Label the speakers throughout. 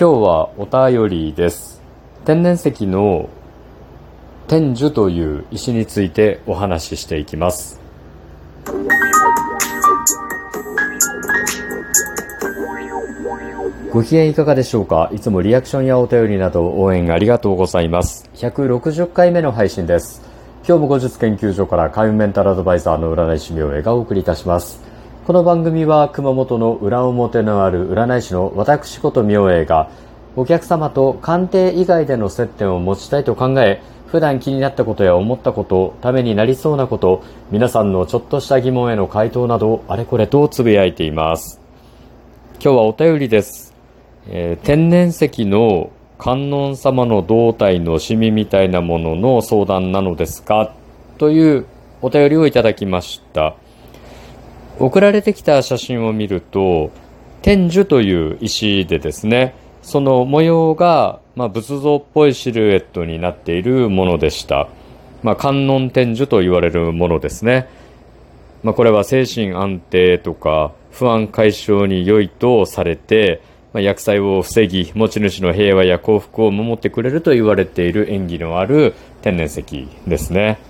Speaker 1: 今日はお便りです。天然石の天樹という石についてお話ししていきます。ご機嫌いかがでしょうか？いつもリアクションやお便りなど応援ありがとうございます。160回目の配信です。今日も後日研究所から海運メンタルアドバイザーの占い師明恵がお送りいたします。この番組は熊本の裏表のある占い師の私こと明恵がお客様と鑑定以外での接点を持ちたいと考え普段気になったことや思ったことためになりそうなこと皆さんのちょっとした疑問への回答などあれこれとつぶやいています。今日はお便りです、えー天然石の観音様の胴体のシミみたいなものの相談なのですか？というお便りをいただきました。送られてきた写真を見ると天樹という石でですねその模様が、まあ、仏像っぽいシルエットになっているものでした、まあ、観音天樹と言われるものですね、まあ、これは精神安定とか不安解消に良いとされて、まあ、薬剤を防ぎ持ち主の平和や幸福を守ってくれると言われている縁起のある天然石ですね。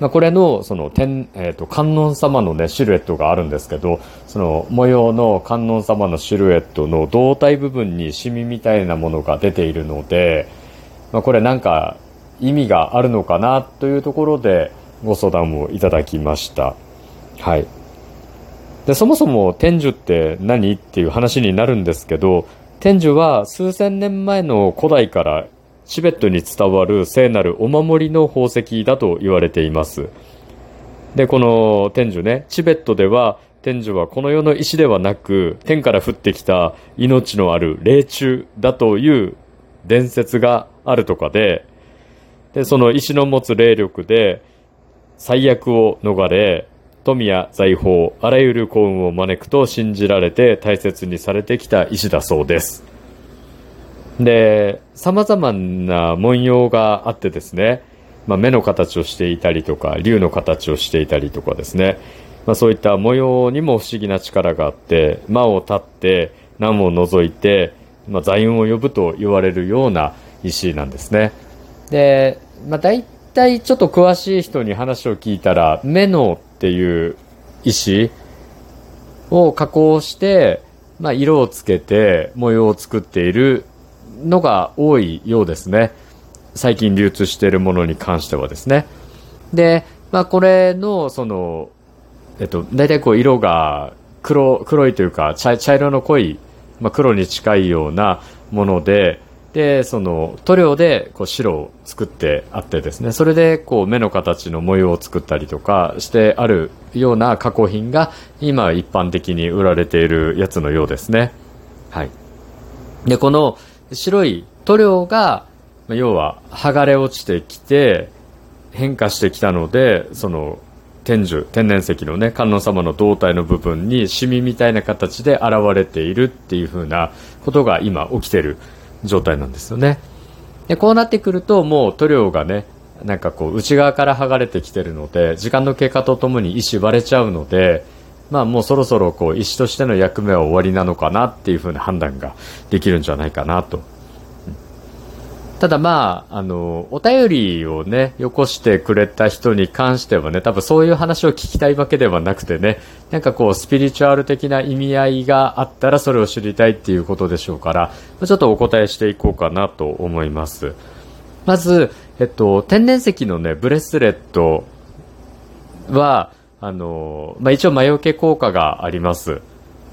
Speaker 1: まあ、これのその天、えー、と観音様の、ね、シルエットがあるんですけどその模様の観音様のシルエットの胴体部分にシミみたいなものが出ているので、まあ、これなんか意味があるのかなというところでご相談をいただきました。はいでそもそも天樹って何っていう話になるんですけど天樹は数千年前の古代からチベットに伝わる聖なるお守りの宝石だと言われています。でこの天樹ねチベットでは天樹はこの世の石ではなく天から降ってきた命のある霊虫だという伝説があるとかででその石の持つ霊力で最悪を逃れ富や財宝あらゆる幸運を招くと信じられて大切にされてきた石だそうです。で、様々な文様があってですね、まあ、目の形をしていたりとか、竜の形をしていたりとかですね、まあ、そういった模様にも不思議な力があって、魔を立って、難を除いて、まあ、財運を呼ぶと言われるような石なんですね。で、まあ、大体ちょっと詳しい人に話を聞いたら、目のっていう石を加工して、まあ、色をつけて模様を作っているのが多いようですね。最近流通しているものに関してはですね。で、まあこれの、その、えっと、大体こう色が黒、黒いというか茶茶色の濃い、まあ黒に近いようなもので、で、その塗料でこう白を作ってあってですね、それでこう目の形の模様を作ったりとかしてあるような加工品が今一般的に売られているやつのようですね。はい。で、この白い塗料が、要は剥がれ落ちてきて変化してきたので、その天樹、天然石のね、観音様の胴体の部分にシミみたいな形で現れているっていう風なことが今起きてる状態なんですよね。で、こうなってくるともう塗料がね、なんかこう内側から剥がれてきてるので、時間の経過とともに石割れちゃうので、まあもうそろそろこう石としての役目は終わりなのかなっていう風な判断ができるんじゃないかなと。ただまあ、あの、お便りをね、よこしてくれた人に関してはね、多分そういう話を聞きたいわけではなくてね、なんかこう、スピリチュアル的な意味合いがあったらそれを知りたいっていうことでしょうから、ちょっとお答えしていこうかなと思います。まず、えっと、天然石のね、ブレスレットは、あの、まあ、一応魔除け効果があります。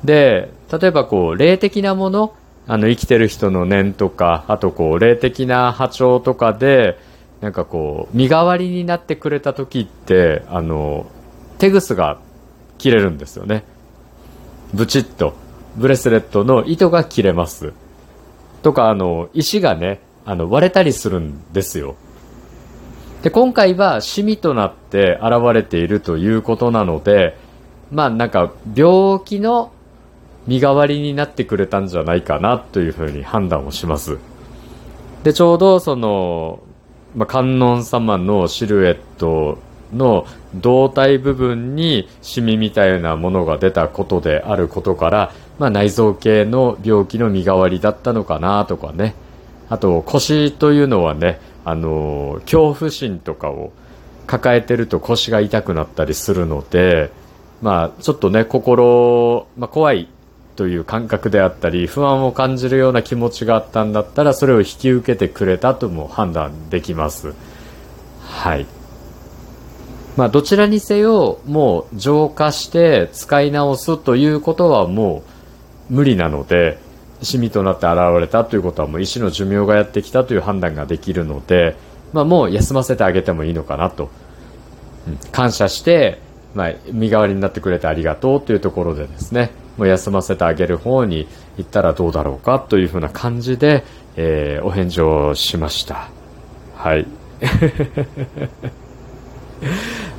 Speaker 1: で、例えばこう、霊的なもの、あの、生きてる人の念とか、あとこう、霊的な波長とかで、なんかこう、身代わりになってくれた時って、あの、手ぐすが切れるんですよね。ブチッと、ブレスレットの糸が切れます。とか、あの、石がね、あの、割れたりするんですよ。で、今回はシミとなって現れているということなので、まあなんか病気の身代わりになってくれたんじゃないかなというふうに判断をします。で、ちょうどその、まあ、観音様のシルエットの胴体部分にシミみたいなものが出たことであることから、まあ、内臓系の病気の身代わりだったのかなとかねあと腰というのはねあの恐怖心とかを抱えてると腰が痛くなったりするので、まあ、ちょっとね心、まあ、怖いという感覚であったり不安を感じるような気持ちがあったんだったらそれを引き受けてくれたとも判断できます。はい。まあどちらにせよもう浄化して使い直すということはもう無理なのでシミとなって現れたということはもう医師の寿命がやってきたという判断ができるので、まあ、もう休ませてあげてもいいのかなと、うん、感謝して、まあ、身代わりになってくれてありがとうというところでですねもう休ませてあげる方に行ったらどうだろうかというふうな感じで、えー、お返事をしました。はい。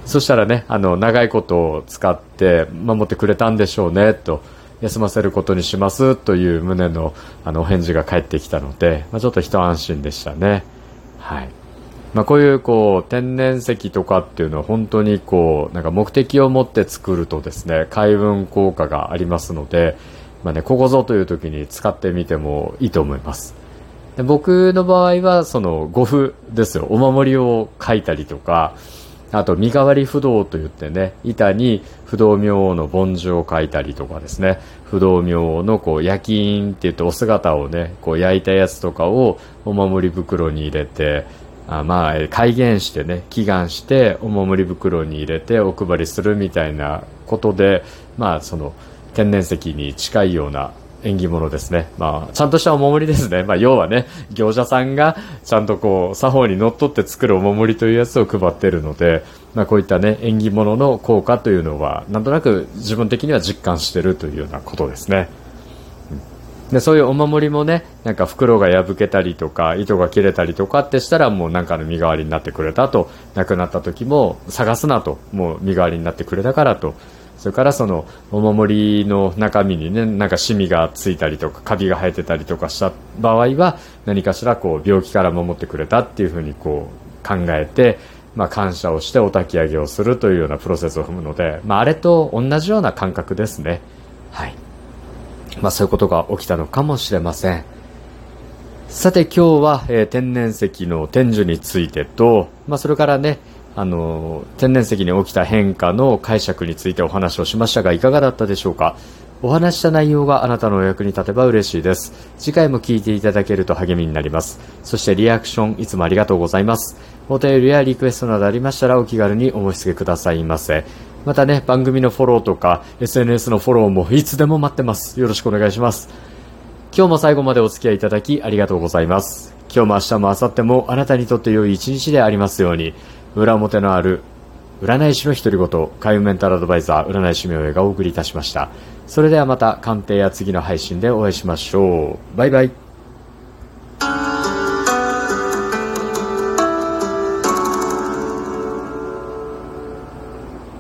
Speaker 1: そしたらねあの長いことを使って守ってくれたんでしょうねと。休ませることにしますという旨のあのお返事が返ってきたので、まあ、ちょっと一安心でしたね。はい。まあ、こういうこう天然石とかっていうのは本当にこうなんか目的を持って作るとですね開運効果がありますので、まあね、ここぞという時に使ってみてもいいと思いますで僕の場合はその護符ですよお守りを書いたりとかあと、身代わり不動と言ってね、板に不動明王の梵字を書いたりとかですね、不動明王のこう、焼き印って言ってお姿をね、こう焼いたやつとかをお守り袋に入れて、あまあ、改元してね、祈願してお守り袋に入れてお配りするみたいなことで、まあ、その、天然石に近いような縁起物ですね。まあ、ちゃんとしたお守りですね。まあ、要はね、業者さんがちゃんとこう、作法にのっとって作るお守りというやつを配ってるので、まあ、こういったね、縁起物の効果というのは、なんとなく自分的には実感してるというようなことですね。でそういうお守りもね、なんか袋が破けたりとか、糸が切れたりとかってしたら、もうなんかの身代わりになってくれたと、亡くなった時も探すなと、もう身代わりになってくれたからと、それからそのお守りの中身にねなんかシミがついたりとかカビが生えてたりとかした場合は何かしらこう病気から守ってくれたっていうふうにこう考えて、まあ、感謝をしてお焚き上げをするというようなプロセスを踏むので、まあ、あれと同じような感覚ですね。はい。まあそういうことが起きたのかもしれません。さて今日は、えー、天然石の天寿についてと、まあ、それからねあの天然石に起きた変化の解釈についてお話をしましたがいかがだったでしょうか？お話した内容があなたのお役に立てば嬉しいです。次回も聞いていただけると励みになります。そしてリアクションいつもありがとうございます。お便りやリクエストなどありましたらお気軽にお申し付けくださいませ。またね番組のフォローとか SNS のフォローもいつでも待ってます。よろしくお願いします。今日も最後までお付き合いいただきありがとうございます。今日も明日も明後日もあなたにとって良い一日でありますように。裏表のある占い師の独り言、海運メンタルアドバイザー、占い師名がお送りいたしました。それではまた鑑定や次の配信でお会いしましょう。バイバイ。